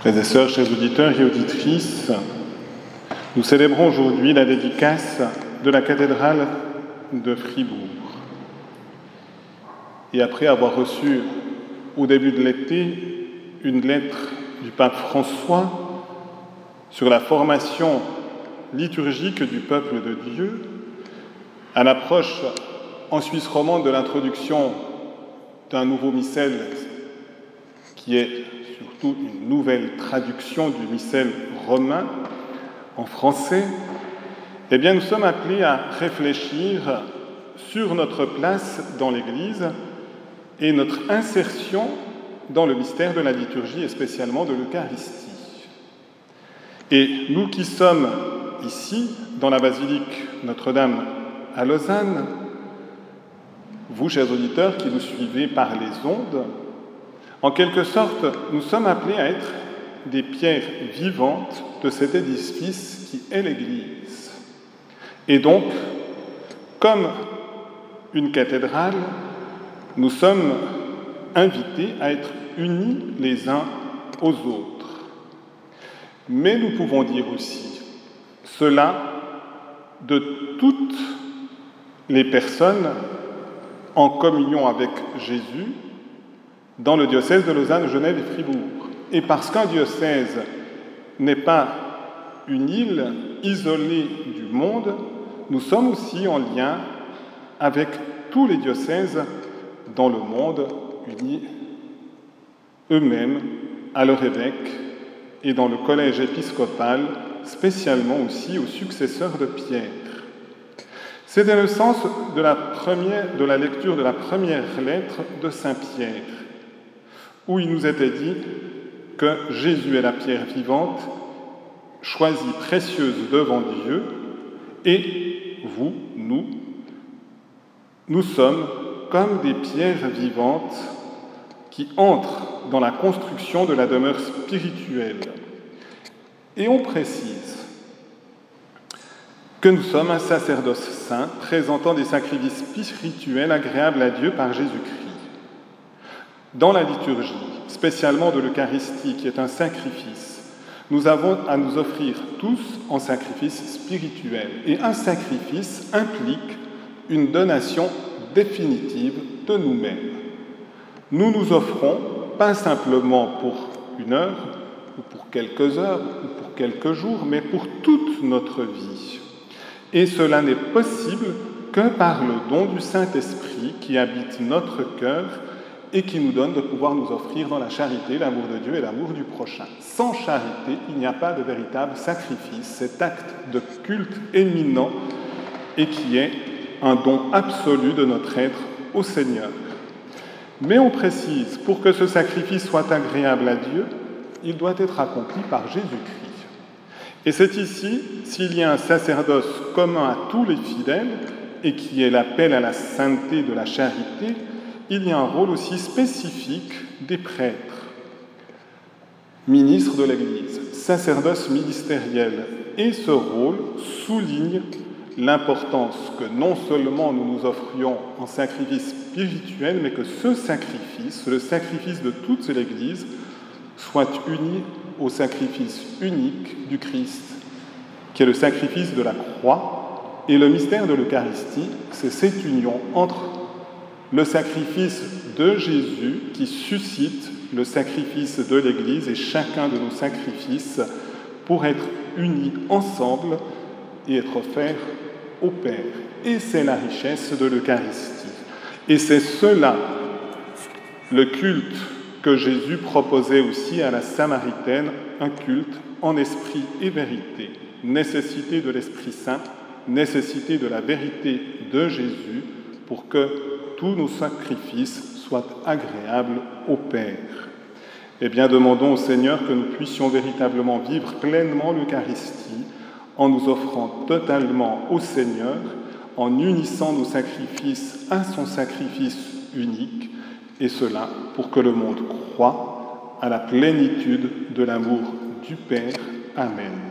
Frères et sœurs, chers auditeurs et auditrices, nous célébrons aujourd'hui la dédicace de la cathédrale de Fribourg. Et après avoir reçu au début de l'été une lettre du pape François sur la formation liturgique du peuple de Dieu, à l'approche en Suisse romande de l'introduction d'un nouveau missel qui est surtout une nouvelle traduction du missel romain en français, eh bien nous sommes appelés à réfléchir sur notre place dans l'Église et notre insertion dans le mystère de la liturgie et spécialement de l'Eucharistie. Et nous qui sommes ici, dans la basilique Notre-Dame à Lausanne, vous, chers auditeurs, qui nous suivez par les ondes, en quelque sorte, nous sommes appelés à être des pierres vivantes de cet édifice qui est l'Église. Et donc, comme une cathédrale, nous sommes invités à être unis les uns aux autres. Mais nous pouvons dire aussi cela de toutes les personnes en communion avec Jésus dans le diocèse de Lausanne, Genève et Fribourg. Et parce qu'un diocèse n'est pas une île isolée du monde, nous sommes aussi en lien avec tous les diocèses dans le monde, unis eux-mêmes à leur évêque et dans le collège épiscopal, spécialement aussi aux successeurs de Pierre. C'était le sens de la, première, de la lecture de la première lettre de Saint Pierre, où il nous était dit que Jésus est la pierre vivante, choisie précieuse devant Dieu, et vous, nous, nous sommes comme des pierres vivantes qui entrent dans la construction de la demeure spirituelle. Et on précise que nous sommes un sacerdoce saint présentant des sacrifices spirituels agréables à Dieu par Jésus-Christ. Dans la liturgie, spécialement de l'Eucharistie, qui est un sacrifice, nous avons à nous offrir tous en sacrifice spirituel. Et un sacrifice implique une donation définitive de nous-mêmes. Nous nous offrons pas simplement pour une heure, ou pour quelques heures, ou pour quelques jours, mais pour toute notre vie. Et cela n'est possible que par le don du Saint-Esprit qui habite notre cœur et qui nous donne de pouvoir nous offrir dans la charité l'amour de Dieu et l'amour du prochain. Sans charité, il n'y a pas de véritable sacrifice, cet acte de culte éminent et qui est un don absolu de notre être au Seigneur. Mais on précise, pour que ce sacrifice soit agréable à Dieu, il doit être accompli par Jésus-Christ. Et c'est ici, s'il y a un sacerdoce commun à tous les fidèles, et qui est l'appel à la sainteté de la charité, il y a un rôle aussi spécifique des prêtres, ministres de l'Église, sacerdoce ministériel. Et ce rôle souligne l'importance que non seulement nous nous offrions en sacrifice spirituel, mais que ce sacrifice, le sacrifice de toute l'Église, soit uni au sacrifice unique du Christ, qui est le sacrifice de la croix, et le mystère de l'Eucharistie, c'est cette union entre le sacrifice de Jésus qui suscite le sacrifice de l'Église et chacun de nos sacrifices pour être unis ensemble et être offerts au Père. Et c'est la richesse de l'Eucharistie. Et c'est cela, le culte que Jésus proposait aussi à la Samaritaine, un culte en esprit et vérité, nécessité de l'Esprit Saint, nécessité de la vérité de Jésus pour que tous nos sacrifices soient agréables au Père. Eh bien, demandons au Seigneur que nous puissions véritablement vivre pleinement l'Eucharistie en nous offrant totalement au Seigneur, en unissant nos sacrifices à son sacrifice unique, et cela pour que le monde croit à la plénitude de l'amour du Père. Amen.